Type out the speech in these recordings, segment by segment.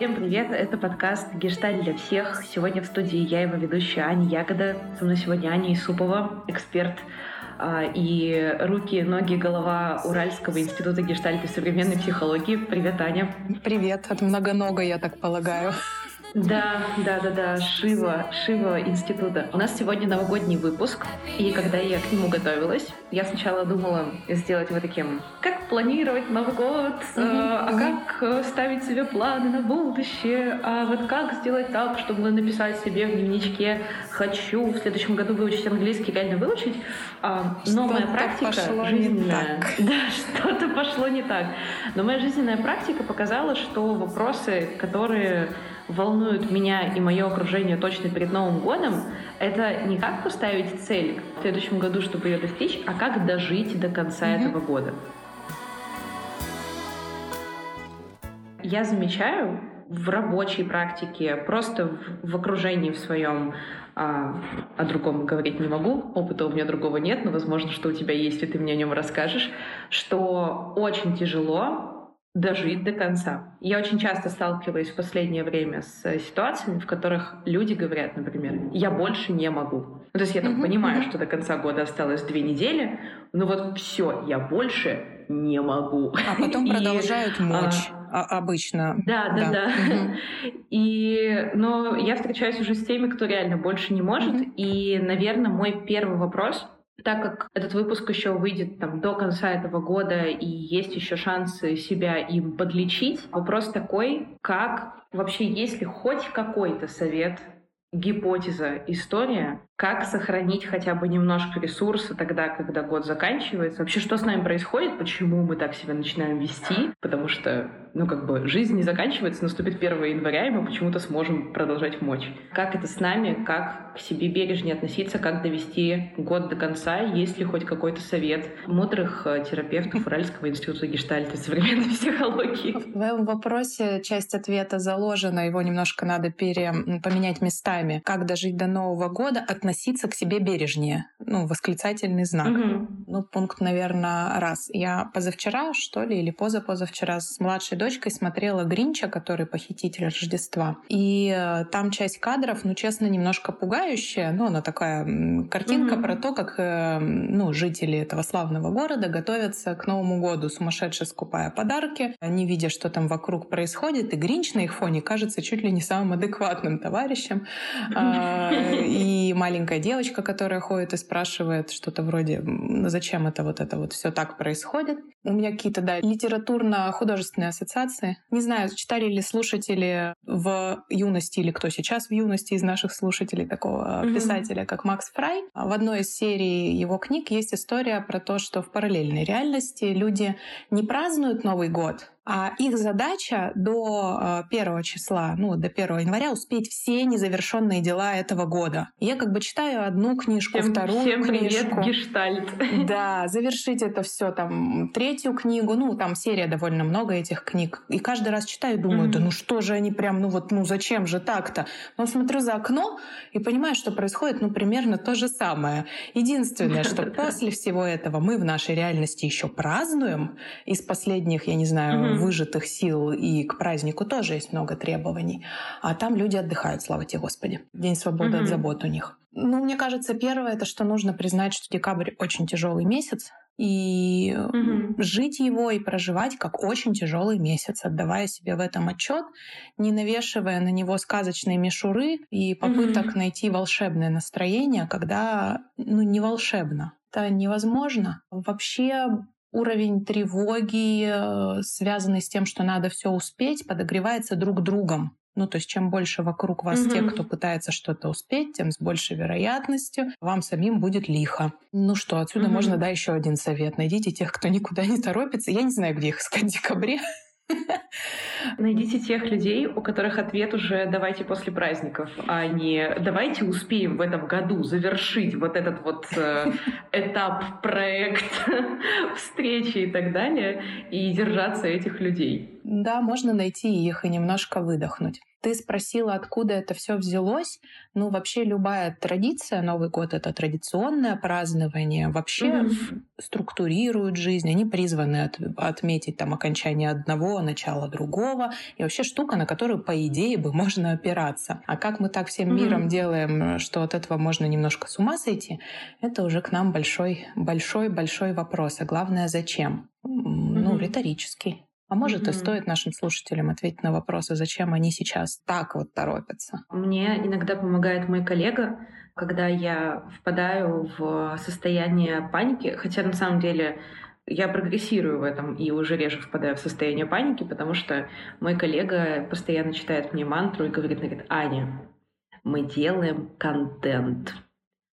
Всем привет, это подкаст «Гешталь для всех». Сегодня в студии я, его ведущая Аня Ягода. Со мной сегодня Аня Исупова, эксперт а, и руки, ноги, голова Уральского института гештальта и современной психологии. Привет, Аня. Привет, от многонога, я так полагаю. Да, да, да, да, Шива, Шива института. У нас сегодня новогодний выпуск, и когда я к нему готовилась, я сначала думала сделать его таким, как планировать Новый год, а как э, ставить себе планы на будущее, а вот как сделать так, чтобы написать себе в дневничке «хочу в следующем году выучить английский, реально выучить», а, но моя практика жизненная... Да, что-то пошло не так. Но моя жизненная практика показала, что вопросы, которые волнуют меня и мое окружение точно перед Новым годом, это не как поставить цель в следующем году, чтобы ее достичь, а как дожить до конца mm-hmm. этого года. Я замечаю в рабочей практике, просто в, в окружении в своем, а, о другом говорить не могу, опыта у меня другого нет, но возможно, что у тебя есть, и ты мне о нем расскажешь, что очень тяжело дожить до конца. Я очень часто сталкиваюсь в последнее время с ситуациями, в которых люди говорят, например, я больше не могу. Ну, то есть я там mm-hmm. понимаю, что до конца года осталось две недели, но вот все, я больше не могу. А потом продолжают а, мочь. А, обычно. Да, да, да. да. И, но я встречаюсь уже с теми, кто реально больше не может. И, наверное, мой первый вопрос так как этот выпуск еще выйдет там, до конца этого года и есть еще шансы себя им подлечить, вопрос такой, как вообще есть ли хоть какой-то совет, гипотеза, история, как сохранить хотя бы немножко ресурса тогда, когда год заканчивается. Вообще, что с нами происходит, почему мы так себя начинаем вести, потому что, ну, как бы, жизнь не заканчивается, наступит 1 января, и мы почему-то сможем продолжать мочь. Как это с нами, как к себе бережнее относиться, как довести год до конца, есть ли хоть какой-то совет мудрых э, терапевтов Уральского института гештальта современной психологии? В твоем вопросе часть ответа заложена, его немножко надо пере... поменять местами. Как дожить до Нового года, относиться относиться к себе бережнее. Ну, восклицательный знак. Угу. Ну, пункт, наверное, раз. Я позавчера, что ли, или позапозавчера с младшей дочкой смотрела Гринча, который похититель Рождества. И э, там часть кадров, ну, честно, немножко пугающая. Ну, она такая картинка угу. про то, как э, ну, жители этого славного города готовятся к Новому году, сумасшедше скупая подарки, не видя, что там вокруг происходит. И Гринч на их фоне кажется чуть ли не самым адекватным товарищем. А, и маленький маленькая девочка, которая ходит и спрашивает что-то вроде, ну зачем это вот это вот все так происходит. У меня какие-то, да, литературно-художественные ассоциации. Не знаю, читали ли слушатели в юности или кто сейчас в юности из наших слушателей такого mm-hmm. писателя, как Макс Фрай. В одной из серий его книг есть история про то, что в параллельной реальности люди не празднуют Новый год, а их задача до э, первого числа, ну, до 1 января успеть все незавершенные дела этого года. Я как бы читаю одну книжку, всем, вторую всем книжку. привет, гештальт. Да, завершить это все там, третью книгу, ну, там серия довольно много этих книг. И каждый раз читаю и думаю, mm-hmm. да ну что же они прям, ну вот, ну зачем же так-то? Но смотрю за окно и понимаю, что происходит, ну, примерно то же самое. Единственное, что после всего этого мы в нашей реальности еще празднуем. Из последних, я не знаю, выжатых сил, и к празднику тоже есть много требований. А там люди отдыхают, слава тебе Господи. День свободы mm-hmm. от забот у них. Ну, мне кажется, первое, это что нужно признать, что декабрь очень тяжелый месяц, и угу. жить его и проживать как очень тяжелый месяц, отдавая себе в этом отчет, не навешивая на него сказочные мишуры и попыток угу. найти волшебное настроение, когда ну, не волшебно. Это невозможно. Вообще уровень тревоги, э, связанный с тем, что надо все успеть, подогревается друг другом. Ну, то есть чем больше вокруг вас угу. тех, кто пытается что-то успеть, тем с большей вероятностью вам самим будет лихо. Ну что, отсюда угу. можно, да, еще один совет. Найдите тех, кто никуда не торопится. Я не знаю, где их искать в декабре. Найдите тех людей, у которых ответ уже давайте после праздников, а не давайте успеем в этом году завершить вот этот вот э, этап, проект, встречи и так далее, и держаться этих людей. Да, можно найти их и немножко выдохнуть. Ты спросила, откуда это все взялось. Ну, вообще любая традиция, Новый год — это традиционное празднование, вообще mm-hmm. структурируют жизнь. Они призваны от, отметить там окончание одного, начало другого. И вообще штука, на которую, по идее, бы можно опираться. А как мы так всем mm-hmm. миром делаем, что от этого можно немножко с ума сойти, это уже к нам большой, большой, большой вопрос. А главное, зачем? Mm-hmm. Ну, риторический. А может, mm-hmm. и стоит нашим слушателям ответить на вопросы, зачем они сейчас так вот торопятся? Мне иногда помогает мой коллега, когда я впадаю в состояние паники, хотя на самом деле я прогрессирую в этом и уже реже впадаю в состояние паники, потому что мой коллега постоянно читает мне мантру и говорит, говорит Аня, мы делаем контент.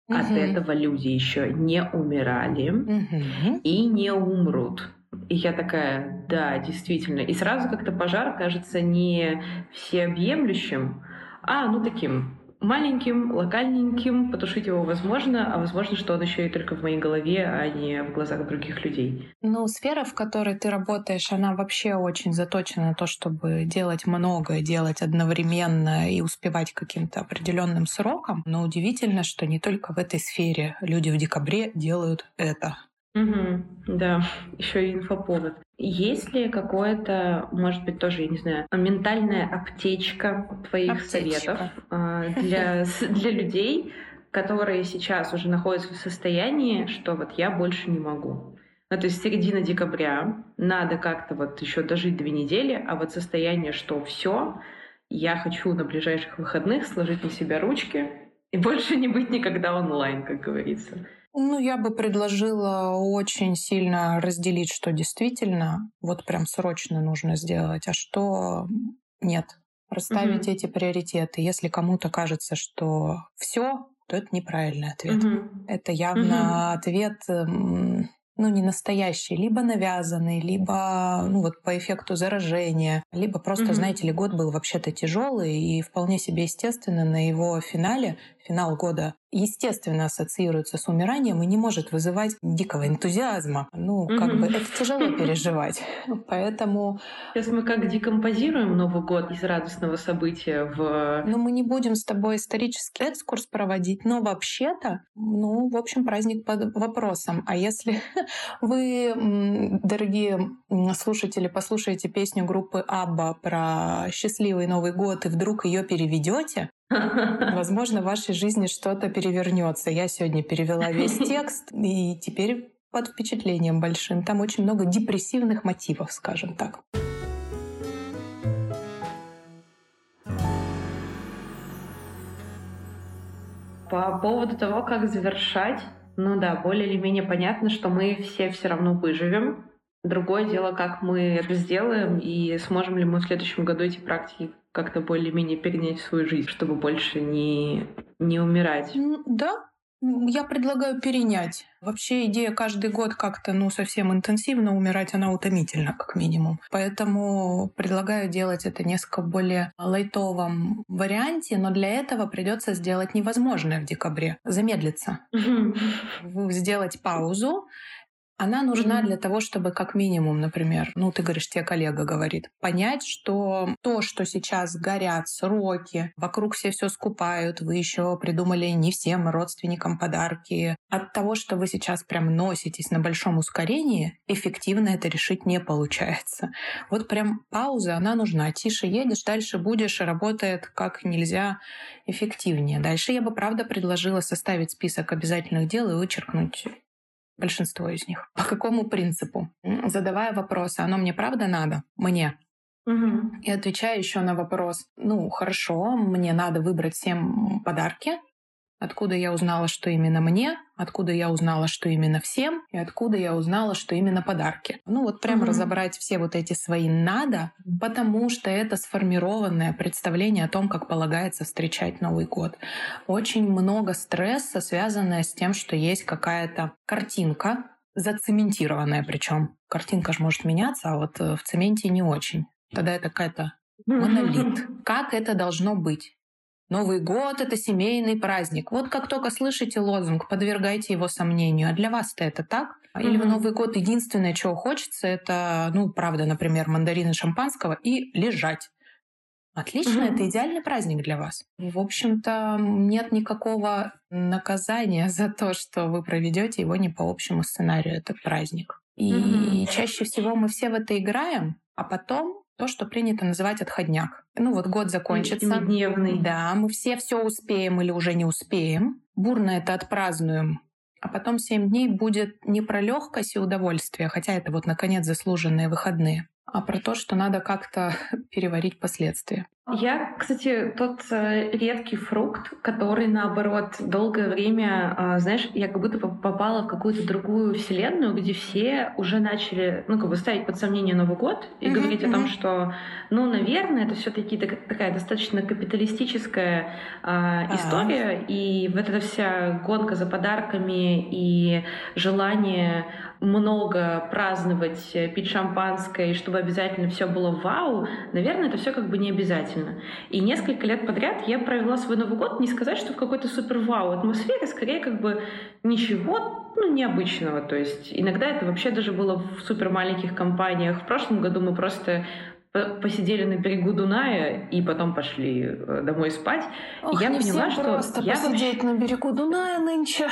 От этого люди еще не умирали угу. и не умрут. И я такая, да, действительно. И сразу как-то пожар кажется не всеобъемлющим, а ну таким маленьким, локальненьким, потушить его возможно, а возможно, что он еще и только в моей голове, а не в глазах других людей. Ну, сфера, в которой ты работаешь, она вообще очень заточена на то, чтобы делать многое, делать одновременно и успевать каким-то определенным сроком. Но удивительно, что не только в этой сфере люди в декабре делают это. Угу, да, еще и инфоповод. Есть ли какое-то, может быть, тоже, я не знаю, ментальная аптечка твоих аптечка. советов э, для, для людей, которые сейчас уже находятся в состоянии, что вот я больше не могу? Ну, то есть середина декабря, надо как-то вот еще дожить две недели, а вот состояние, что все, я хочу на ближайших выходных сложить на себя ручки и больше не быть никогда онлайн, как говорится. Ну, я бы предложила очень сильно разделить, что действительно вот прям срочно нужно сделать, а что нет. Расставить mm-hmm. эти приоритеты. Если кому-то кажется, что все, то это неправильный ответ. Mm-hmm. Это явно mm-hmm. ответ ну, не настоящий, либо навязанный, либо, ну, вот по эффекту заражения, либо просто, mm-hmm. знаете ли, год был вообще-то тяжелый, и вполне себе естественно на его финале, финал года естественно ассоциируется с умиранием и не может вызывать дикого энтузиазма. Ну, как mm-hmm. бы это тяжело переживать. Поэтому... Сейчас мы как декомпозируем Новый год из радостного события в... Ну, мы не будем с тобой исторический экскурс проводить, но вообще-то, ну, в общем, праздник под вопросом. А если вы, дорогие слушатели, послушаете песню группы Абба про счастливый Новый год и вдруг ее переведете, Возможно, в вашей жизни что-то перевернется. Я сегодня перевела весь текст, и теперь под впечатлением большим. Там очень много депрессивных мотивов, скажем так. По поводу того, как завершать, ну да, более или менее понятно, что мы все все равно выживем. Другое дело, как мы это сделаем и сможем ли мы в следующем году эти практики как-то более-менее перенять свою жизнь, чтобы больше не, не умирать. Да, я предлагаю перенять. Вообще идея каждый год как-то ну, совсем интенсивно умирать, она утомительна, как минимум. Поэтому предлагаю делать это несколько более лайтовом варианте, но для этого придется сделать невозможное в декабре. Замедлиться. Сделать паузу она нужна mm-hmm. для того, чтобы как минимум, например, ну ты говоришь, тебе коллега говорит, понять, что то, что сейчас горят сроки, вокруг все все скупают, вы еще придумали не всем родственникам подарки. От того, что вы сейчас прям носитесь на большом ускорении, эффективно это решить не получается. Вот прям пауза, она нужна. Тише едешь, дальше будешь, работает как нельзя эффективнее. Дальше я бы, правда, предложила составить список обязательных дел и вычеркнуть большинство из них. По какому принципу? Задавая вопросы, оно мне правда надо? Мне. Угу. И отвечая еще на вопрос, ну хорошо, мне надо выбрать всем подарки, Откуда я узнала, что именно мне, откуда я узнала, что именно всем, и откуда я узнала, что именно подарки. Ну вот прям угу. разобрать все вот эти свои надо, потому что это сформированное представление о том, как полагается встречать Новый год. Очень много стресса, связанное с тем, что есть какая-то картинка, зацементированная причем. Картинка же может меняться, а вот э, в цементе не очень. Тогда это какая-то монолит. Как это должно быть? Новый год — это семейный праздник. Вот как только слышите лозунг, подвергайте его сомнению. А для вас-то это так? Или mm-hmm. в Новый год единственное, чего хочется, это, ну, правда, например, мандарины шампанского и лежать. Отлично, mm-hmm. это идеальный праздник для вас. И, в общем-то, нет никакого наказания за то, что вы проведете его не по общему сценарию, этот праздник. И mm-hmm. чаще всего мы все в это играем, а потом то, что принято называть отходняк. Ну вот год закончится. Дневный. Да, мы все все успеем или уже не успеем. Бурно это отпразднуем а потом семь дней будет не про легкость и удовольствие, хотя это вот наконец заслуженные выходные, а про то, что надо как-то переварить последствия. Я, кстати, тот э, редкий фрукт, который, наоборот, долгое время, э, знаешь, я как будто попала в какую-то другую вселенную, где все уже начали, ну, как бы ставить под сомнение Новый год и mm-hmm, говорить mm-hmm. о том, что, ну, наверное, это все-таки такая достаточно капиталистическая э, история, uh-huh. и вот эта вся гонка за подарками и желание много праздновать, э, пить шампанское, и чтобы обязательно все было вау, наверное, это все как бы не обязательно. И несколько лет подряд я провела свой Новый год, не сказать, что в какой-то супер вау атмосфере, скорее как бы ничего ну, необычного. То есть иногда это вообще даже было в супер маленьких компаниях. В прошлом году мы просто посидели на берегу Дуная и потом пошли э, домой спать. Ох, и я не поняла, всем что просто я посидеть вообще... на берегу Дуная нынче.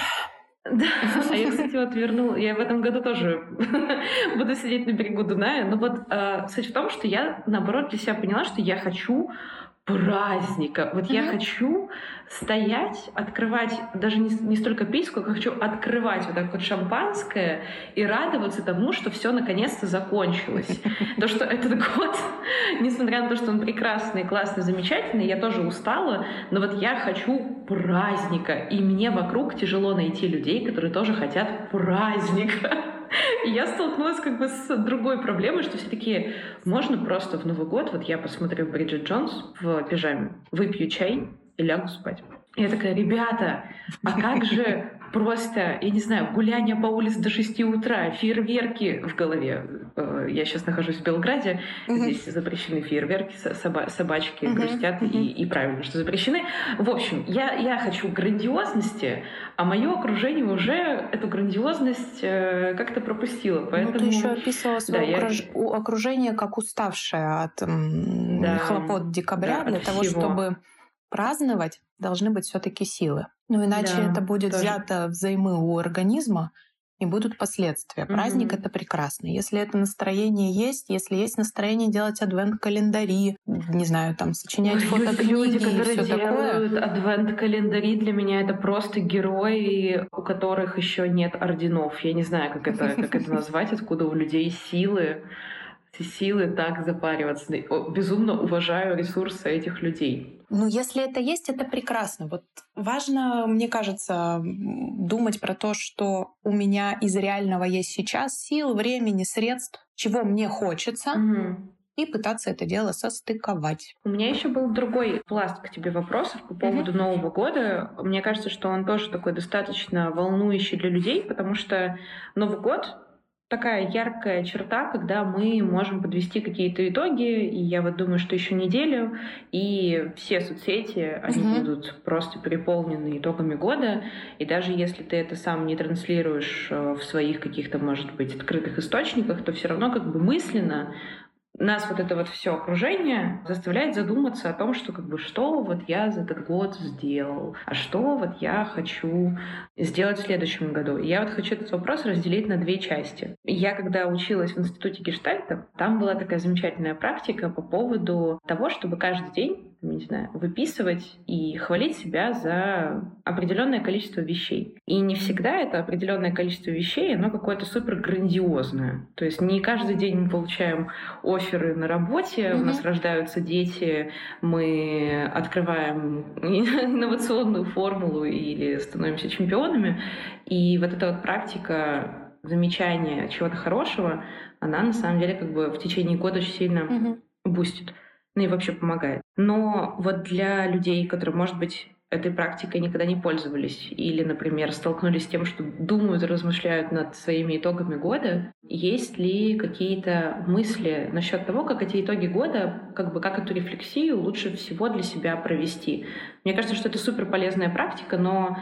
Да, а я, кстати, вот вернул, я в этом году тоже буду сидеть на берегу Дуная. Но вот э, суть в том, что я, наоборот, для себя поняла, что я хочу праздника. Вот mm-hmm. я хочу стоять, открывать, даже не, не столько пить, сколько хочу открывать вот так вот шампанское и радоваться тому, что все наконец-то закончилось. То, что этот год, несмотря на то, что он прекрасный, классный, замечательный, я тоже устала, но вот я хочу праздника, и мне вокруг тяжело найти людей, которые тоже хотят праздника. И я столкнулась как бы с другой проблемой, что все таки можно просто в Новый год, вот я посмотрю Бриджит Джонс в пижаме, выпью чай и лягу спать. Я такая, ребята, а как же просто, я не знаю, гуляние по улице до 6 утра, фейерверки в голове. Э, я сейчас нахожусь в Белграде, uh-huh. здесь запрещены фейерверки, соба- собачки uh-huh. грустят, uh-huh. И, и правильно, что запрещены. В общем, я, я хочу грандиозности, а мое окружение уже эту грандиозность э, как-то пропустило. Поэтому... Ну, ты еще описывала свое да, окруж... я... окружение как уставшее от да. хлопот декабря да, для того, всего. чтобы праздновать должны быть все-таки силы. Ну иначе да, это будет тоже. взято взаймы у организма, и будут последствия. Mm-hmm. Праздник это прекрасно. Если это настроение есть, если есть настроение делать адвент-календари, не знаю, там сочинять Ой, фотокниги люди, которые и делают адвент-календари, для меня это просто герои, у которых еще нет орденов. Я не знаю, как это, как это назвать, откуда у людей силы силы так запариваться. Безумно уважаю ресурсы этих людей. Ну, если это есть, это прекрасно. Вот важно, мне кажется, думать про то, что у меня из реального есть сейчас сил, времени, средств, чего мне хочется. Угу и пытаться это дело состыковать. У меня еще был другой пласт к тебе вопросов по поводу mm-hmm. Нового года. Мне кажется, что он тоже такой достаточно волнующий для людей, потому что Новый год такая яркая черта, когда мы можем подвести какие-то итоги, и я вот думаю, что еще неделю, и все соцсети, они угу. будут просто переполнены итогами года, и даже если ты это сам не транслируешь э, в своих каких-то, может быть, открытых источниках, то все равно как бы мысленно нас вот это вот все окружение заставляет задуматься о том, что как бы что вот я за этот год сделал, а что вот я хочу сделать в следующем году. Я вот хочу этот вопрос разделить на две части. Я когда училась в институте Гештальта, там была такая замечательная практика по поводу того, чтобы каждый день не знаю, выписывать и хвалить себя за определенное количество вещей. И не всегда это определенное количество вещей, оно какое-то супер грандиозное. То есть не каждый день мы получаем оферы на работе, mm-hmm. у нас рождаются дети, мы открываем инновационную формулу или становимся чемпионами. И вот эта вот практика замечания чего-то хорошего, она на самом деле как бы в течение года очень сильно mm-hmm. бустит ну и вообще помогает. Но вот для людей, которые, может быть, этой практикой никогда не пользовались или, например, столкнулись с тем, что думают и размышляют над своими итогами года, есть ли какие-то мысли насчет того, как эти итоги года, как бы как эту рефлексию лучше всего для себя провести? Мне кажется, что это супер полезная практика, но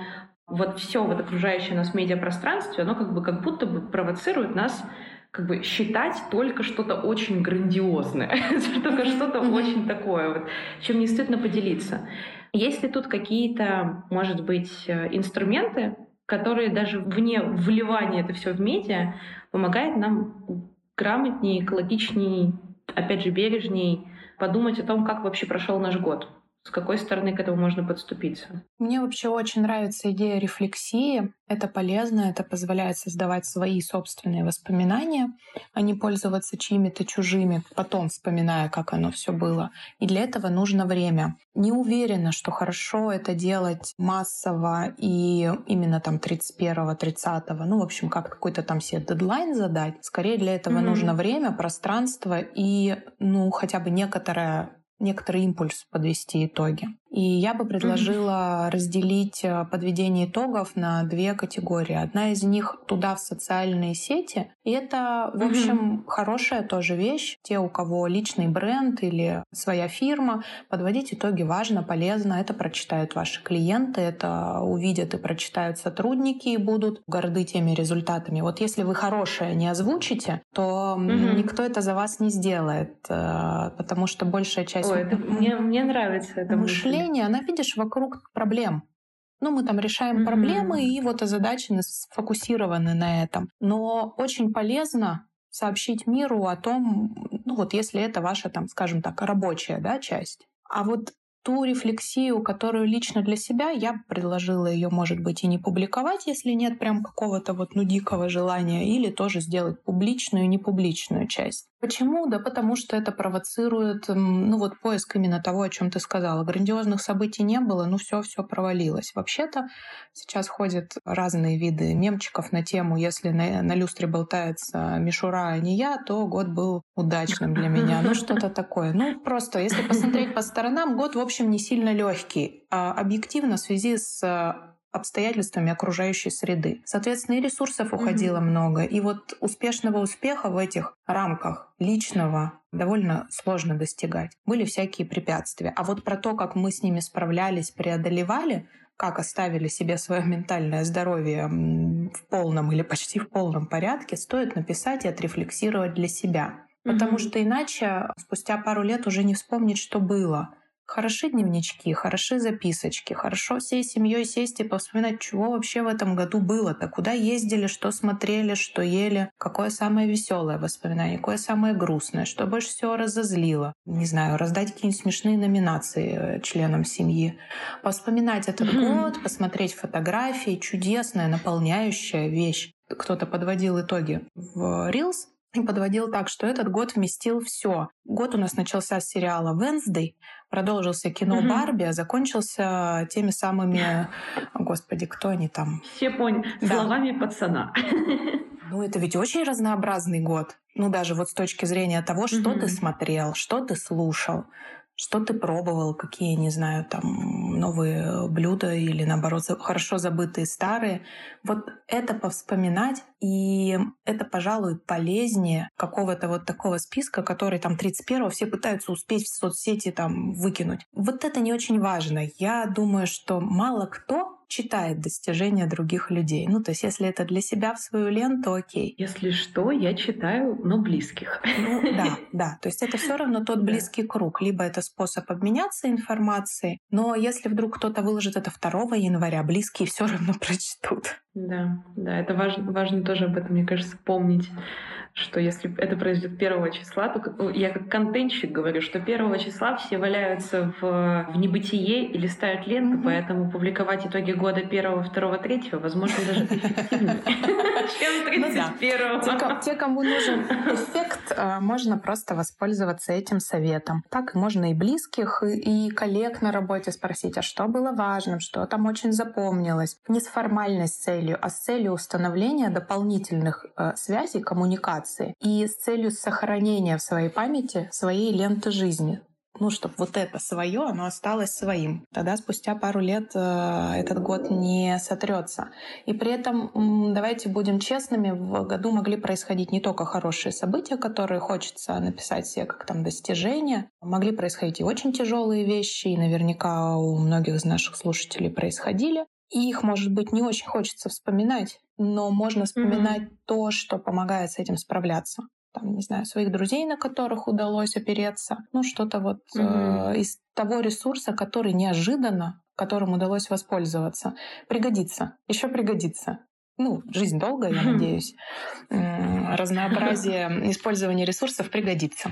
вот все вот окружающее нас медиапространстве, оно как бы как будто бы провоцирует нас как бы считать только что-то очень грандиозное, только что-то очень такое, вот, чем не стыдно поделиться. Есть ли тут какие-то, может быть, э, инструменты, которые даже вне вливания это все в медиа помогают нам грамотнее, экологичнее, опять же, бережней подумать о том, как вообще прошел наш год? С какой стороны к этому можно подступиться? Мне вообще очень нравится идея рефлексии. Это полезно, это позволяет создавать свои собственные воспоминания, а не пользоваться чьими-то чужими, потом вспоминая, как оно все было. И для этого нужно время. Не уверена, что хорошо это делать массово и именно там 31-30, ну, в общем, как какой-то там себе дедлайн задать. Скорее для этого mm-hmm. нужно время, пространство и, ну, хотя бы некоторая некоторый импульс подвести итоги. И я бы предложила mm-hmm. разделить э, подведение итогов на две категории. Одна из них туда в социальные сети. И это, в общем, mm-hmm. хорошая тоже вещь. Те, у кого личный бренд или своя фирма, подводить итоги важно, полезно. Это прочитают ваши клиенты, это увидят и прочитают сотрудники и будут горды теми результатами. Вот если вы хорошее не озвучите, то mm-hmm. никто это за вас не сделает, э, потому что большая часть... Ой, это, мне, мне нравится это мышление мышление, она, видишь, вокруг проблем. Ну, мы там решаем mm-hmm. проблемы и вот озадачены, сфокусированы на этом. Но очень полезно сообщить миру о том, ну вот если это ваша, там, скажем так, рабочая да, часть. А вот ту рефлексию, которую лично для себя, я предложила ее, может быть, и не публиковать, если нет прям какого-то вот ну дикого желания, или тоже сделать публичную и непубличную часть. Почему? Да потому что это провоцирует, ну вот поиск именно того, о чем ты сказала. Грандиозных событий не было, ну все, все провалилось. Вообще-то сейчас ходят разные виды мемчиков на тему, если на, на люстре болтается мишура, а не я, то год был удачным для меня. Ну что-то такое. Ну просто, если посмотреть по сторонам, год, в общем, не сильно легкий. А объективно в связи с обстоятельствами окружающей среды. Соответственно, и ресурсов уходило mm-hmm. много. И вот успешного успеха в этих рамках личного довольно сложно достигать. Были всякие препятствия. А вот про то, как мы с ними справлялись, преодолевали, как оставили себе свое ментальное здоровье в полном или почти в полном порядке, стоит написать и отрефлексировать для себя. Потому mm-hmm. что иначе спустя пару лет уже не вспомнить, что было. Хороши дневнички, хороши записочки, хорошо всей семьей сесть и повспоминать, чего вообще в этом году было-то, куда ездили, что смотрели, что ели, какое самое веселое воспоминание, какое самое грустное, что больше всего разозлило. Не знаю, раздать какие-нибудь смешные номинации э, членам семьи. Вспоминать этот mm-hmm. год, посмотреть фотографии, чудесная, наполняющая вещь. Кто-то подводил итоги в Reels, и подводил так, что этот год вместил все. Год у нас начался с сериала Wednesday, продолжился кино угу. Барби, а закончился теми самыми, господи, кто они там? Все поняли. Да. Словами пацана. Ну, это ведь очень разнообразный год. Ну, даже вот с точки зрения того, что угу. ты смотрел, что ты слушал, что ты пробовал, какие, не знаю, там новые блюда или наоборот хорошо забытые старые. Вот это повспоминать, и это, пожалуй, полезнее какого-то вот такого списка, который там 31-го все пытаются успеть в соцсети там выкинуть. Вот это не очень важно. Я думаю, что мало кто читает достижения других людей. Ну, то есть, если это для себя в свою ленту, окей. Если что, я читаю, но близких. Ну, да, да. То есть это все равно тот близкий круг. Либо это способ обменяться информацией, но если вдруг кто-то выложит это 2 января, близкие все равно прочтут. Да, да, это важно, важно тоже об этом, мне кажется, помнить что если это произойдет первого числа, то ну, я как контентщик говорю, что первого числа все валяются в, в небытие и листают ленту, mm-hmm. поэтому публиковать итоги года первого, второго, третьего, возможно, даже эффективнее, чем 31 ну Те, кому нужен эффект, а, можно просто воспользоваться этим советом. Так можно и близких, и коллег на работе спросить, а что было важным, что там очень запомнилось. Не с формальной целью, а с целью установления дополнительных э, связей, коммуникации и с целью сохранения в своей памяти своей ленты жизни ну, чтобы вот это свое, оно осталось своим. Тогда спустя пару лет э, этот год не сотрется. И при этом, давайте будем честными, в году могли происходить не только хорошие события, которые хочется написать себе как там достижения, могли происходить и очень тяжелые вещи, и наверняка у многих из наших слушателей происходили. И их, может быть, не очень хочется вспоминать, но можно вспоминать mm-hmm. то, что помогает с этим справляться там, не знаю, своих друзей, на которых удалось опереться, ну, что-то вот mm-hmm. э, из того ресурса, который неожиданно, которым удалось воспользоваться, пригодится, еще пригодится. Ну, жизнь долгая, я надеюсь. Разнообразие использования ресурсов пригодится.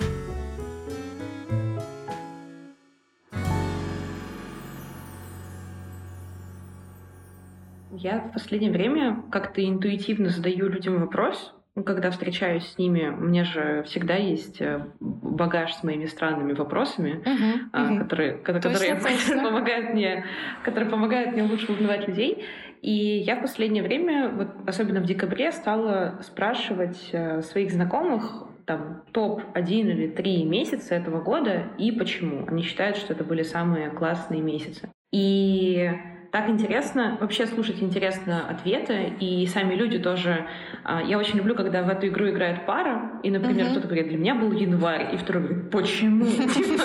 Я в последнее время как-то интуитивно задаю людям вопрос, ну, когда встречаюсь с ними, у меня же всегда есть э, багаж с моими странными вопросами, uh-huh, uh-huh. которые, которые помогают мне, которые помогают мне лучше узнавать людей. И я в последнее время, вот особенно в декабре, стала спрашивать э, своих знакомых там топ-1 или 3 месяца этого года и почему. Они считают, что это были самые классные месяцы. И так интересно, вообще слушать интересно ответы, и сами люди тоже. А, я очень люблю, когда в эту игру играет пара, и, например, uh-huh. кто-то говорит, для меня был январь, и второй говорит, почему? Типа,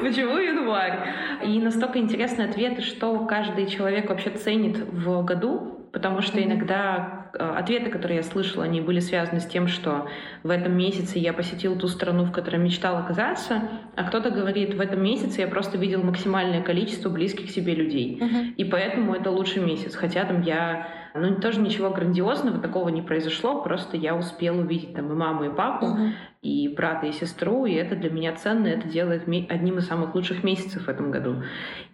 почему январь? И настолько интересны ответы, что каждый человек вообще ценит в году, потому что иногда ответы, которые я слышала, они были связаны с тем, что в этом месяце я посетил ту страну, в которой мечтал оказаться, а кто-то говорит, в этом месяце я просто видел максимальное количество близких себе людей, uh-huh. и поэтому это лучший месяц, хотя там я ну, тоже ничего грандиозного такого не произошло, просто я успела увидеть там и маму, и папу, uh-huh. и брата, и сестру, и это для меня ценно, это делает одним из самых лучших месяцев в этом году.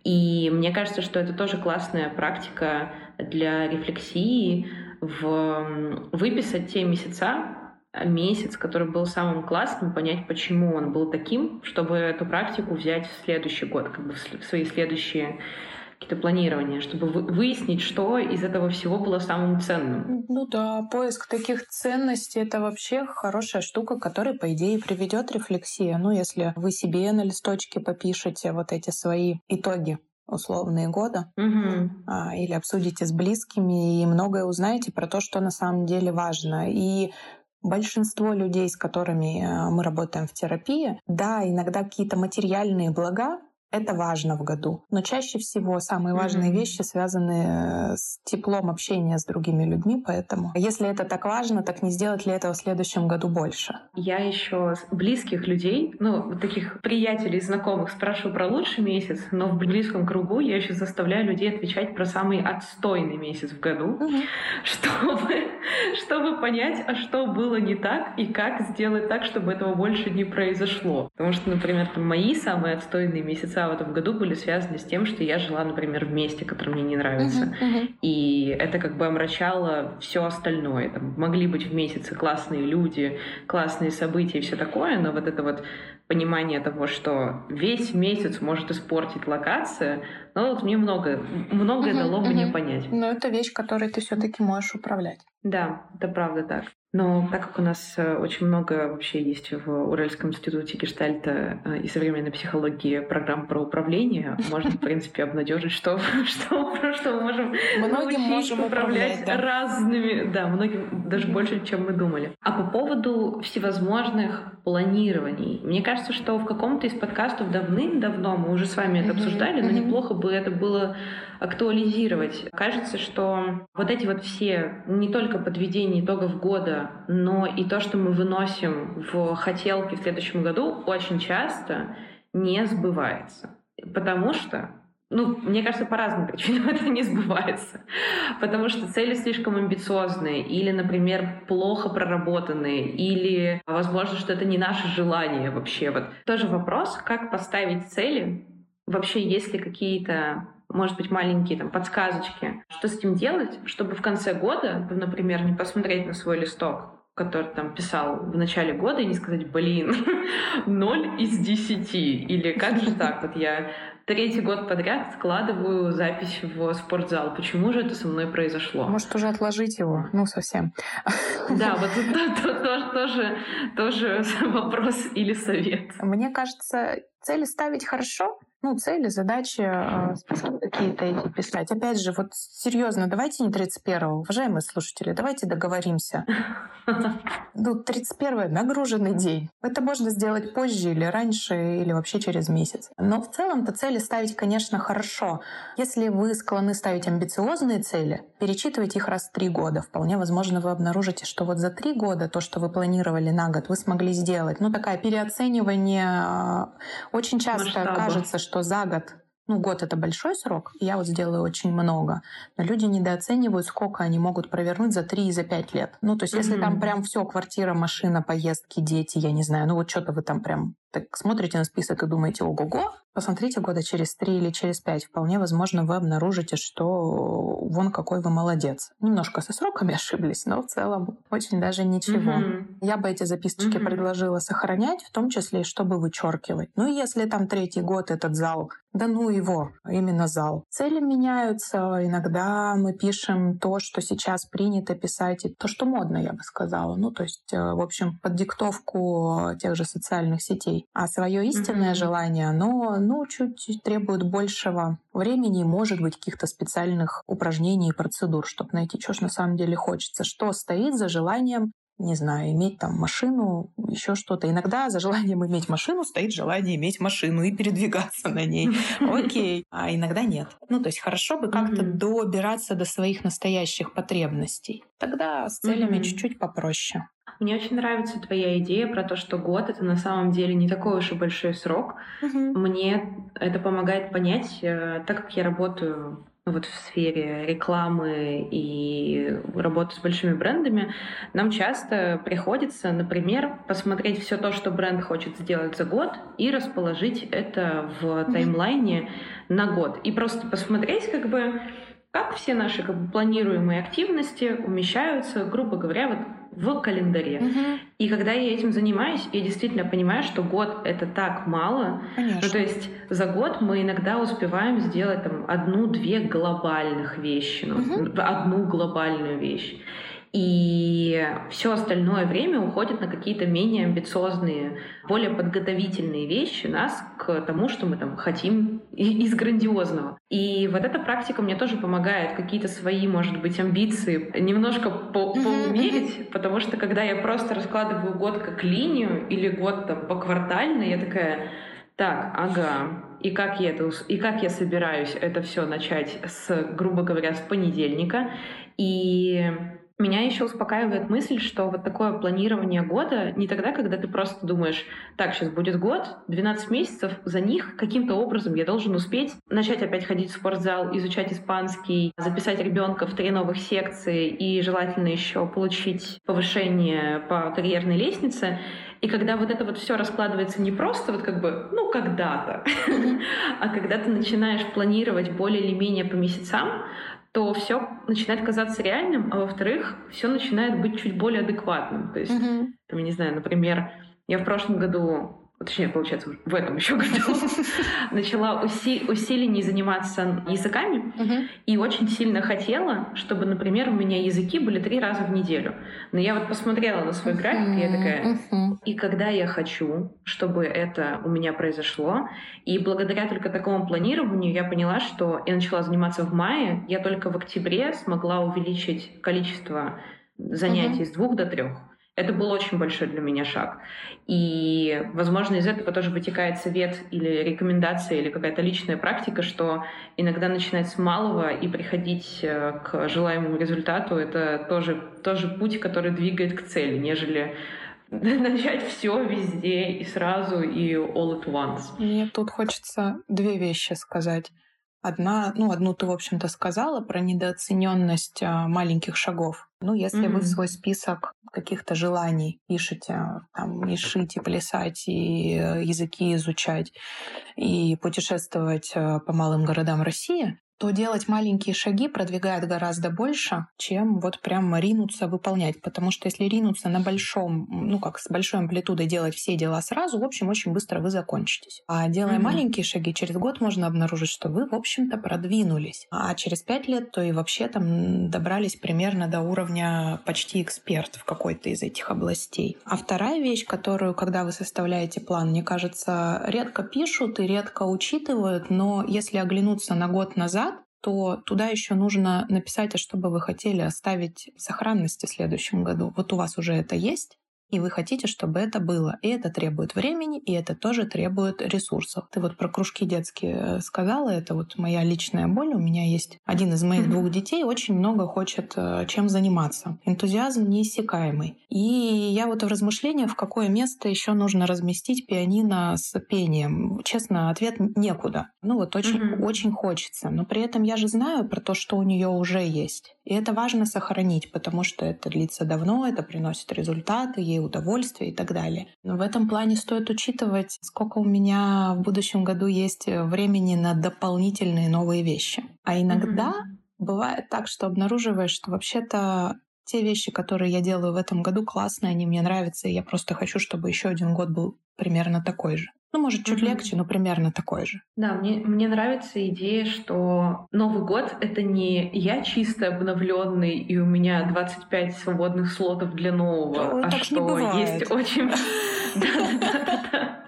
И мне кажется, что это тоже классная практика для рефлексии, в выписать те месяца, месяц, который был самым классным, понять, почему он был таким, чтобы эту практику взять в следующий год, как бы в свои следующие какие-то планирования, чтобы выяснить, что из этого всего было самым ценным. Ну да, поиск таких ценностей — это вообще хорошая штука, которая, по идее, приведет рефлексия. Ну, если вы себе на листочке попишете вот эти свои итоги условные года угу. а, или обсудите с близкими и многое узнаете про то, что на самом деле важно. И большинство людей, с которыми э, мы работаем в терапии, да, иногда какие-то материальные блага это важно в году. Но чаще всего самые важные mm-hmm. вещи связаны э, с теплом общения с другими людьми, поэтому если это так важно, так не сделать ли этого в следующем году больше? Я еще близких людей, ну, таких приятелей, знакомых, спрашиваю про лучший месяц, но в близком кругу я еще заставляю людей отвечать про самый отстойный месяц в году, mm-hmm. чтобы, чтобы понять, а что было не так и как сделать так, чтобы этого больше не произошло. Потому что, например, там, мои самые отстойные месяцы месяца в этом году были связаны с тем, что я жила, например, в месте, которое мне не нравится. Uh-huh, uh-huh. И это как бы омрачало все остальное. Там могли быть в месяце классные люди, классные события и все такое, но вот это вот понимание того, что весь месяц может испортить локация, ну вот мне много, многое uh-huh, дало uh-huh. мне понять. Но это вещь, которой ты все-таки можешь управлять. Да, это правда так. Но так как у нас э, очень много вообще есть в Уральском институте гештальта э, и современной психологии программ про управление, можно, в принципе, обнадежить, что, что, что мы можем многим можем управлять, да. разными, да, многим даже больше, чем мы думали. А по поводу всевозможных планирований, мне кажется, что в каком-то из подкастов давным-давно мы уже с вами это обсуждали, но неплохо бы это было актуализировать. Кажется, что вот эти вот все, не только подведение итогов года, но и то, что мы выносим в хотелки в следующем году, очень часто не сбывается. Потому что ну, мне кажется, по разным причинам это не сбывается. Потому что цели слишком амбициозные, или, например, плохо проработанные, или, возможно, что это не наше желание вообще. Вот тоже вопрос, как поставить цели, вообще есть ли какие-то может быть, маленькие там подсказочки, что с этим делать, чтобы в конце года, например, не посмотреть на свой листок который там писал в начале года, и не сказать, блин, ноль из десяти. Или как же так? Вот я третий год подряд складываю запись в спортзал. Почему же это со мной произошло? Может, уже отложить его? Ну, совсем. Да, вот тут тоже, тоже вопрос или совет. Мне кажется, цели ставить хорошо, ну, цели, задачи, а, какие-то эти писать. Опять же, вот серьезно, давайте не 31-го, уважаемые слушатели, давайте договоримся. Ну, 31 нагруженный день. Это можно сделать позже или раньше, или вообще через месяц. Но в целом-то цели ставить, конечно, хорошо. Если вы склонны ставить амбициозные цели, перечитывайте их раз в три года. Вполне возможно, вы обнаружите, что вот за три года то, что вы планировали на год, вы смогли сделать. Ну, такая переоценивание. А, очень часто Масштаба. кажется, что что за год ну, год — это большой срок, я вот сделаю очень много. Но люди недооценивают, сколько они могут провернуть за 3 и за 5 лет. Ну, то есть, если mm-hmm. там прям все квартира, машина, поездки, дети, я не знаю, ну вот что-то вы там прям так смотрите на список и думаете, ого-го, посмотрите года через три или через пять. Вполне возможно, вы обнаружите, что вон какой вы молодец. Немножко со сроками ошиблись, но в целом очень даже ничего. Mm-hmm. Я бы эти записочки mm-hmm. предложила сохранять, в том числе и чтобы вычеркивать. Ну и если там третий год этот зал, да ну его, именно зал. Цели меняются. Иногда мы пишем то, что сейчас принято писать, и то, что модно, я бы сказала. Ну, то есть, э, в общем, под диктовку тех же социальных сетей. А свое истинное mm-hmm. желание, оно ну, чуть требует большего времени, может быть, каких-то специальных упражнений и процедур, чтобы найти, что ж на самом деле хочется, что стоит за желанием не знаю, иметь там машину, еще что-то. Иногда за желанием иметь машину стоит желание иметь машину и передвигаться на ней. Окей. А иногда нет. Ну, то есть хорошо бы как-то добираться до своих настоящих потребностей. Тогда с целями чуть-чуть попроще. Мне очень нравится твоя идея про то, что год это на самом деле не такой уж и большой срок. Мне это помогает понять, э, так как я работаю вот в сфере рекламы и работы с большими брендами, нам часто приходится, например, посмотреть все то, что бренд хочет сделать за год, и расположить это в таймлайне на год. И просто посмотреть, как бы, как все наши как бы, планируемые активности умещаются, грубо говоря, вот в календаре. Угу. И когда я этим занимаюсь, я действительно понимаю, что год это так мало. Конечно. Ну, то есть за год мы иногда успеваем сделать там одну-две глобальных вещи, ну, угу. одну глобальную вещь. И все остальное время уходит на какие-то менее амбициозные, более подготовительные вещи нас к тому, что мы там хотим из грандиозного. И вот эта практика мне тоже помогает какие-то свои, может быть, амбиции немножко по поумерить, потому что когда я просто раскладываю год как линию или год там поквартально, я такая, так, ага, и как я это, и как я собираюсь это все начать с, грубо говоря, с понедельника. И меня еще успокаивает мысль, что вот такое планирование года не тогда, когда ты просто думаешь, так, сейчас будет год, 12 месяцев, за них каким-то образом я должен успеть начать опять ходить в спортзал, изучать испанский, записать ребенка в три новых секции и желательно еще получить повышение по карьерной лестнице. И когда вот это вот все раскладывается не просто вот как бы, ну, когда-то, а когда ты начинаешь планировать более или менее по месяцам, то все начинает казаться реальным, а во-вторых, все начинает быть чуть более адекватным. То есть, mm-hmm. там, я не знаю, например, я в прошлом году точнее, получается, в этом еще году, начала уси усиленнее заниматься языками и очень сильно хотела, чтобы, например, у меня языки были три раза в неделю. Но я вот посмотрела на свой график, и я такая, и когда я хочу, чтобы это у меня произошло, и благодаря только такому планированию я поняла, что я начала заниматься в мае, я только в октябре смогла увеличить количество занятий с двух до трех. Это был очень большой для меня шаг. И, возможно, из этого тоже вытекает совет или рекомендация, или какая-то личная практика, что иногда начинать с малого и приходить э, к желаемому результату — это тоже, тоже путь, который двигает к цели, нежели начать все везде и сразу, и all at once. Мне тут хочется две вещи сказать. Одна, ну, одну ты, в общем-то, сказала про недооцененность а, маленьких шагов. Ну, если mm-hmm. вы свой список каких-то желаний пишете, там, и шить, и плясать, и э, языки изучать, и путешествовать э, по малым городам России, то делать маленькие шаги продвигает гораздо больше, чем вот прям ринуться выполнять. Потому что если ринуться на большом, ну как с большой амплитудой делать все дела сразу, в общем, очень быстро вы закончитесь. А делая mm-hmm. маленькие шаги, через год можно обнаружить, что вы, в общем-то, продвинулись. А через пять лет, то и вообще там добрались примерно до уровня почти эксперт в какой-то из этих областей. А вторая вещь, которую, когда вы составляете план, мне кажется, редко пишут и редко учитывают, но если оглянуться на год назад, то туда еще нужно написать, а что бы вы хотели оставить в сохранности в следующем году. Вот у вас уже это есть, и вы хотите, чтобы это было. И это требует времени, и это тоже требует ресурсов. Ты вот про кружки детские э, сказала, это вот моя личная боль. У меня есть один из моих двух детей, очень много хочет э, чем заниматься. Энтузиазм неиссякаемый. И я вот в размышлениях, в какое место еще нужно разместить пианино с пением. Честно, ответ некуда. Ну вот очень, mm-hmm. очень хочется. Но при этом я же знаю про то, что у нее уже есть. И это важно сохранить, потому что это длится давно, это приносит результаты, ей удовольствие и так далее. Но в этом плане стоит учитывать, сколько у меня в будущем году есть времени на дополнительные новые вещи. А иногда mm-hmm. бывает так, что обнаруживаешь, что вообще-то те вещи, которые я делаю в этом году, классные, они мне нравятся, и я просто хочу, чтобы еще один год был примерно такой же. Ну, может, чуть mm-hmm. легче, но примерно такой же. Да, мне, мне нравится идея, что Новый год — это не я чисто обновленный, и у меня 25 свободных слотов для нового, Ой, а что есть очень...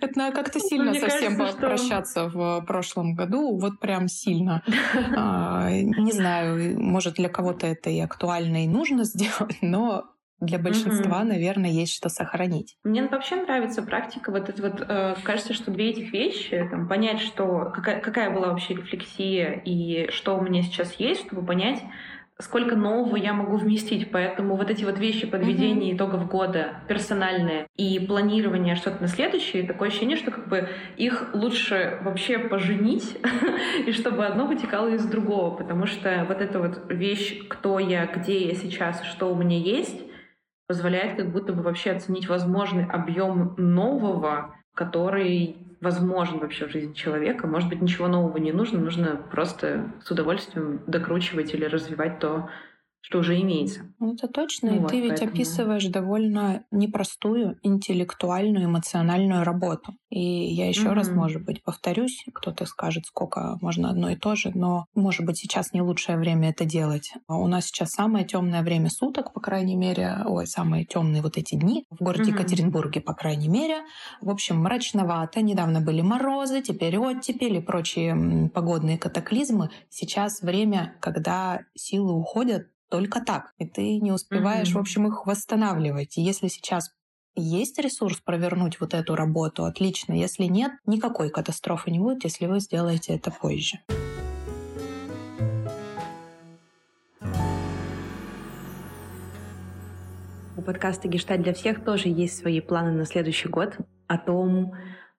Это как-то ну, сильно совсем прощаться в прошлом году, вот прям сильно. А, не знаю, может для кого-то это и актуально, и нужно сделать, но для большинства, mm-hmm. наверное, есть что сохранить. Мне вообще нравится практика вот это вот. Э, кажется, что две этих вещи, там, понять, что какая, какая была вообще рефлексия и что у меня сейчас есть, чтобы понять, сколько нового я могу вместить. Поэтому вот эти вот вещи подведения mm-hmm. итогов года, персональные и планирование что-то на следующее, такое ощущение, что как бы их лучше вообще поженить, и чтобы одно вытекало из другого, потому что вот эта вот вещь, кто я, где я сейчас, что у меня есть, позволяет как будто бы вообще оценить возможный объем нового, который возможен вообще в жизни человека. Может быть, ничего нового не нужно, нужно просто с удовольствием докручивать или развивать то, что уже имеется. Ну, это точно. Ну, и вот, ты ведь поэтому... описываешь довольно непростую интеллектуальную, эмоциональную работу. И я еще mm-hmm. раз, может быть, повторюсь, кто-то скажет, сколько можно одно и то же, но, может быть, сейчас не лучшее время это делать. А у нас сейчас самое темное время суток, по крайней мере, ой, самые темные вот эти дни в городе mm-hmm. Екатеринбурге, по крайней мере. В общем, мрачновато. Недавно были морозы, теперь оттепель и прочие погодные катаклизмы. Сейчас время, когда силы уходят только так. И ты не успеваешь, mm-hmm. в общем, их восстанавливать. И если сейчас есть ресурс провернуть вот эту работу, отлично. Если нет, никакой катастрофы не будет, если вы сделаете это позже. У подкаста «Гешталь для всех» тоже есть свои планы на следующий год о том,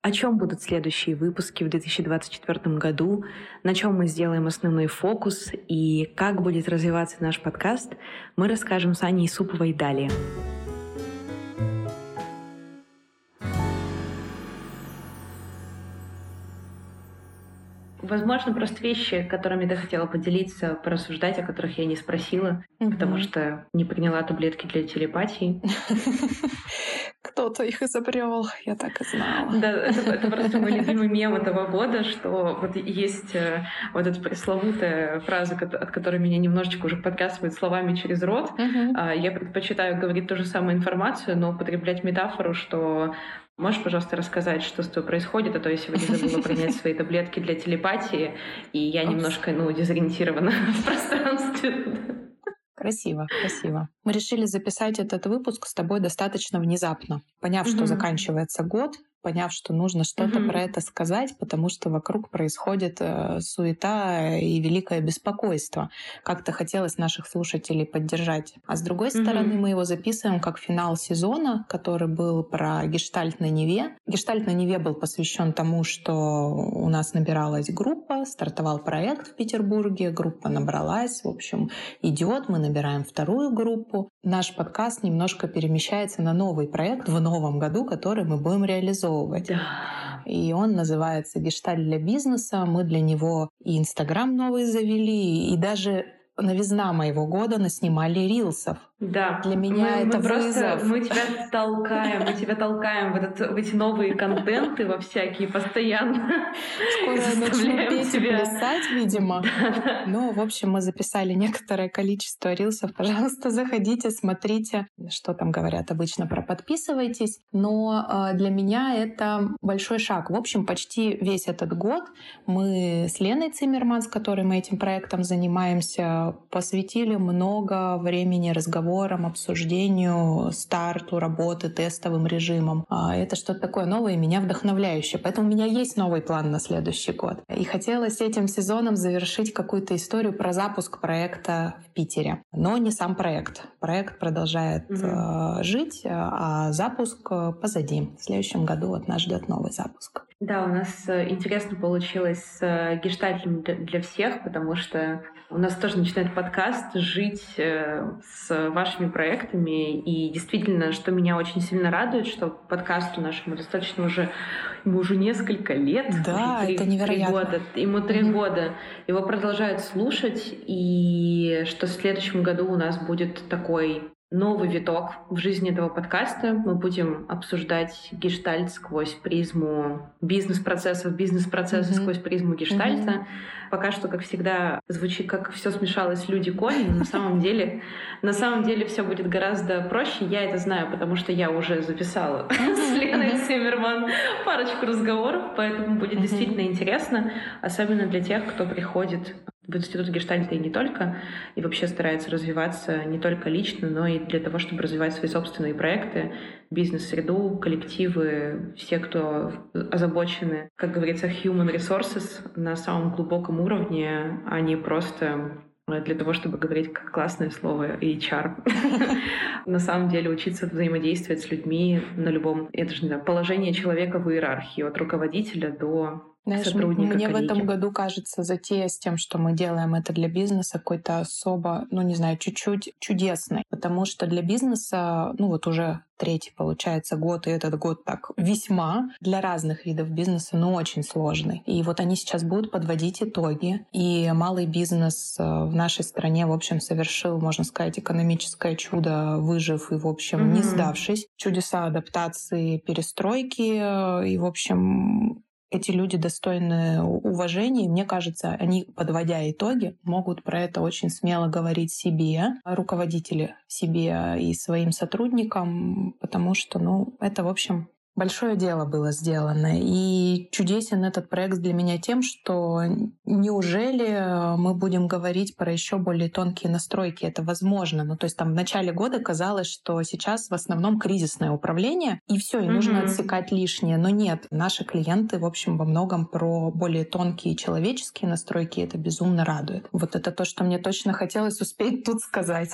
о чем будут следующие выпуски в 2024 году, на чем мы сделаем основной фокус и как будет развиваться наш подкаст, мы расскажем с Аней Суповой далее. Возможно, просто вещи, которыми ты хотела поделиться, порассуждать, о которых я не спросила, угу. потому что не приняла таблетки для телепатии. Кто-то их изобрел, я так и знала. Да, это, это просто мой любимый мем этого года, что вот есть э, вот эта пресловутая фраза, от которой меня немножечко уже подгасывает словами через рот. Угу. Я предпочитаю говорить ту же самую информацию, но употреблять метафору, что Можешь, пожалуйста, рассказать, что с тобой происходит? А то я сегодня забыла принять свои таблетки для телепатии, и я немножко, ну, дезориентирована в пространстве. Красиво, красиво. Мы решили записать этот выпуск с тобой достаточно внезапно, поняв, mm-hmm. что заканчивается год, поняв, что нужно что-то mm-hmm. про это сказать, потому что вокруг происходит э, суета и великое беспокойство. Как-то хотелось наших слушателей поддержать. А с другой mm-hmm. стороны, мы его записываем как финал сезона, который был про гештальт на Неве. Гештальт на Неве был посвящен тому, что у нас набиралась группа, стартовал проект в Петербурге, группа набралась, в общем, идет, мы набираем вторую группу. Наш подкаст немножко перемещается на новый проект в новом году, который мы будем реализовывать реализовывать. Да. и он называется «Гешталь для бизнеса». Мы для него и Инстаграм новый завели, и даже новизна моего года наснимали рилсов. Да. Для меня мы, это мы вызов. Просто, мы тебя толкаем, мы тебя толкаем в, этот, в эти новые контенты, во всякие постоянно. Скоро я начну петь и плясать, видимо. Ну, в общем, мы записали некоторое количество рилсов. Пожалуйста, заходите, смотрите, что там говорят обычно про подписывайтесь. Но э, для меня это большой шаг. В общем, почти весь этот год мы с Леной Циммерман, с которой мы этим проектом занимаемся, посвятили много времени разговорам разговорам, обсуждению, старту работы, тестовым режимом. А это что-то такое новое и меня вдохновляющее. Поэтому у меня есть новый план на следующий год. И хотелось этим сезоном завершить какую-то историю про запуск проекта в Питере. Но не сам проект. Проект продолжает mm-hmm. жить, а запуск э, позади. В следующем году вот нас ждет новый запуск. Да, у нас э, интересно получилось с гештальтом для всех, потому что у нас тоже начинает подкаст жить э, с вашими проектами. И действительно, что меня очень сильно радует, что подкасту нашему достаточно уже ему уже несколько лет. Да, уже 3, это невероятно. 3 года, ему три mm-hmm. года. Его продолжают слушать, и что в следующем году у нас будет такой новый виток в жизни этого подкаста. Мы будем обсуждать гештальт сквозь призму бизнес-процессов, бизнес-процессы mm-hmm. сквозь призму гештальта. Mm-hmm. Пока что, как всегда, звучит как все смешалось люди кони, но на самом деле, на самом деле все будет гораздо проще. Я это знаю, потому что я уже записала с Леной Симмерман парочку разговоров, поэтому будет действительно интересно, особенно для тех, кто приходит в институт гештальта и не только, и вообще старается развиваться не только лично, но и для того, чтобы развивать свои собственные проекты, бизнес-среду, коллективы, все, кто озабочены, как говорится, human resources на самом глубоком уровне, а не просто для того, чтобы говорить классное слово HR. На самом деле учиться взаимодействовать с людьми на любом, это же положение человека в иерархии, от руководителя до знаешь, сотрудника. Мне коллеги. в этом году кажется затея с тем, что мы делаем это для бизнеса, какой-то особо, ну не знаю, чуть-чуть чудесной. Потому что для бизнеса, ну вот уже третий, получается, год, и этот год так весьма для разных видов бизнеса, но очень сложный. И вот они сейчас будут подводить итоги. И малый бизнес э, в нашей стране, в общем, совершил, можно сказать, экономическое чудо, выжив и, в общем, mm-hmm. не сдавшись. Чудеса адаптации, перестройки. Э, и, в общем, эти люди достойны уважения. Мне кажется, они, подводя итоги, могут про это очень смело говорить себе, руководители себе и своим сотрудникам, потому что, ну, это, в общем, Большое дело было сделано. И чудесен этот проект для меня тем, что неужели мы будем говорить про еще более тонкие настройки? Это возможно. Ну, то есть там в начале года казалось, что сейчас в основном кризисное управление, и все, и mm-hmm. нужно отсекать лишнее. Но нет, наши клиенты, в общем, во многом про более тонкие человеческие настройки. Это безумно радует. Вот это то, что мне точно хотелось успеть тут сказать.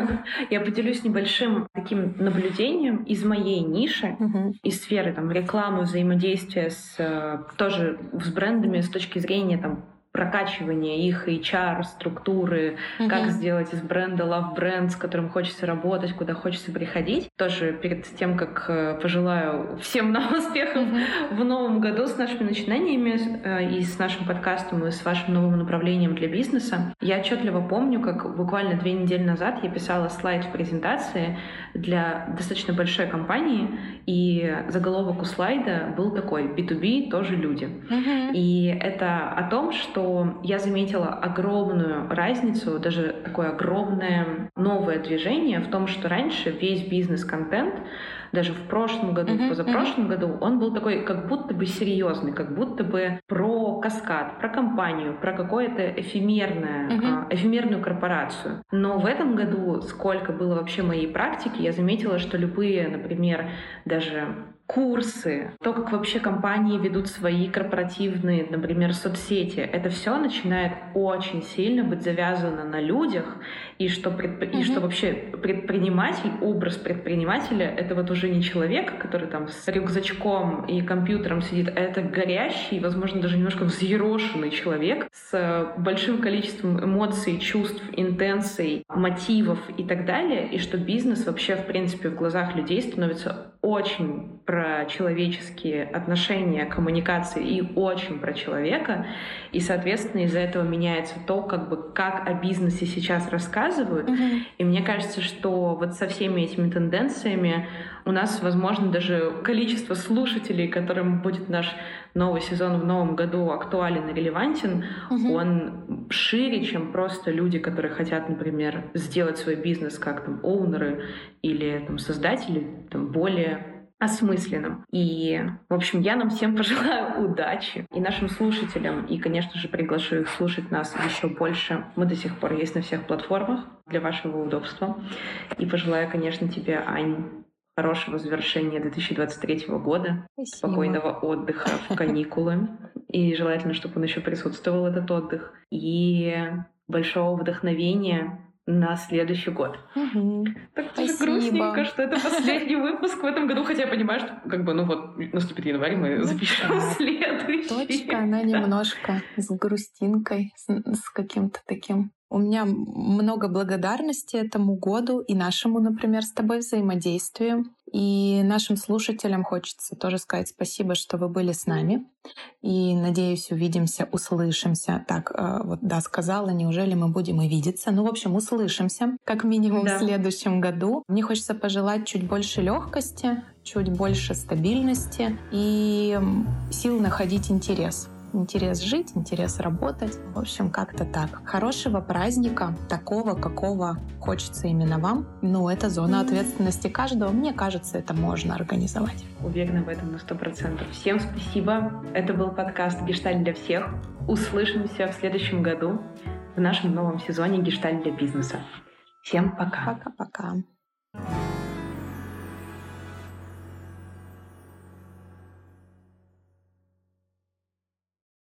Я поделюсь небольшим таким наблюдением из моей ниши, из сферы, там, рекламы, взаимодействия с, э, тоже с брендами с точки зрения там, прокачивания их HR, структуры, mm-hmm. как сделать из бренда love бренд, с которым хочется работать, куда хочется приходить. Тоже перед тем, как э, пожелаю всем нам успехов mm-hmm. в новом году с нашими начинаниями э, и с нашим подкастом и с вашим новым направлением для бизнеса, я отчетливо помню, как буквально две недели назад я писала слайд в презентации для достаточно большой компании, и заголовок у слайда был такой «B2B тоже люди». Mm-hmm. И это о том, что я заметила огромную разницу, даже такое огромное новое движение в том, что раньше весь бизнес-контент даже в прошлом году, uh-huh, в позапрошлом uh-huh. году, он был такой как будто бы серьезный, как будто бы про каскад, про компанию, про какое-то эфемерное, uh-huh. эфемерную корпорацию. Но в этом году, сколько было вообще моей практики, я заметила, что любые, например, даже курсы, то, как вообще компании ведут свои корпоративные, например, соцсети, это все начинает очень сильно быть завязано на людях, и что, предп... mm-hmm. и что вообще предприниматель, образ предпринимателя, это вот уже не человек, который там с рюкзачком и компьютером сидит, а это горящий, возможно, даже немножко взъерошенный человек с большим количеством эмоций, чувств, интенций, мотивов и так далее, и что бизнес вообще, в принципе, в глазах людей становится очень про человеческие отношения, коммуникации и очень про человека. И, соответственно, из-за этого меняется то, как бы как о бизнесе сейчас рассказывают. Mm-hmm. И мне кажется, что вот со всеми этими тенденциями у нас, возможно, даже количество слушателей, которым будет наш новый сезон в новом году актуален и релевантен, угу. он шире, чем просто люди, которые хотят, например, сделать свой бизнес как там оунеры или там создатели, там более осмысленным. И, в общем, я нам всем пожелаю удачи и нашим слушателям, и, конечно же, приглашу их слушать нас еще больше. Мы до сих пор есть на всех платформах для вашего удобства. И пожелаю, конечно, тебе, Ань, хорошего завершения 2023 года, Спасибо. спокойного отдыха в каникулы. И желательно, чтобы он еще присутствовал, этот отдых. И большого вдохновения на следующий год. Угу. Так тоже грустненько, что это последний выпуск в этом году, хотя я понимаю, что как бы, ну вот, наступит январь, мы ну запишем да. следующий. Точка, она немножко с грустинкой, с, с каким-то таким у меня много благодарности этому году и нашему, например, с тобой взаимодействию. И нашим слушателям хочется тоже сказать спасибо, что вы были с нами. И надеюсь, увидимся, услышимся. Так, э, вот да, сказала, неужели мы будем и видеться? Ну, в общем, услышимся, как минимум да. в следующем году. Мне хочется пожелать чуть больше легкости, чуть больше стабильности и сил находить интерес интерес жить, интерес работать. В общем, как-то так. Хорошего праздника, такого, какого хочется именно вам. Ну, это зона ответственности каждого. Мне кажется, это можно организовать. Уверена в этом на сто процентов. Всем спасибо. Это был подкаст «Гештальт для всех». Услышимся в следующем году в нашем новом сезоне «Гештальт для бизнеса». Всем пока. Пока-пока.